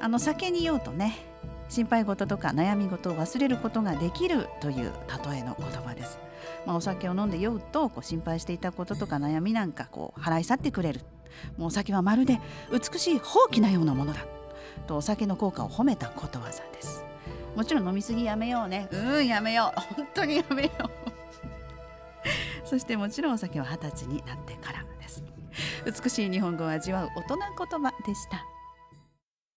あの酒に酔うとね心配事とか悩み事を忘れることができるという例えの言葉です、まあ、お酒を飲んで酔うとこう心配していたこととか悩みなんかこう払い去ってくれる。もうお酒はまるで美しいほうきなようなものだ。とお酒の効果を褒めたことわざです。もちろん飲みすぎやめようね。うんやめよう。本当にやめよう。そしてもちろんお酒は二十歳になってからです。美しい日本語を味わう大人言葉でした。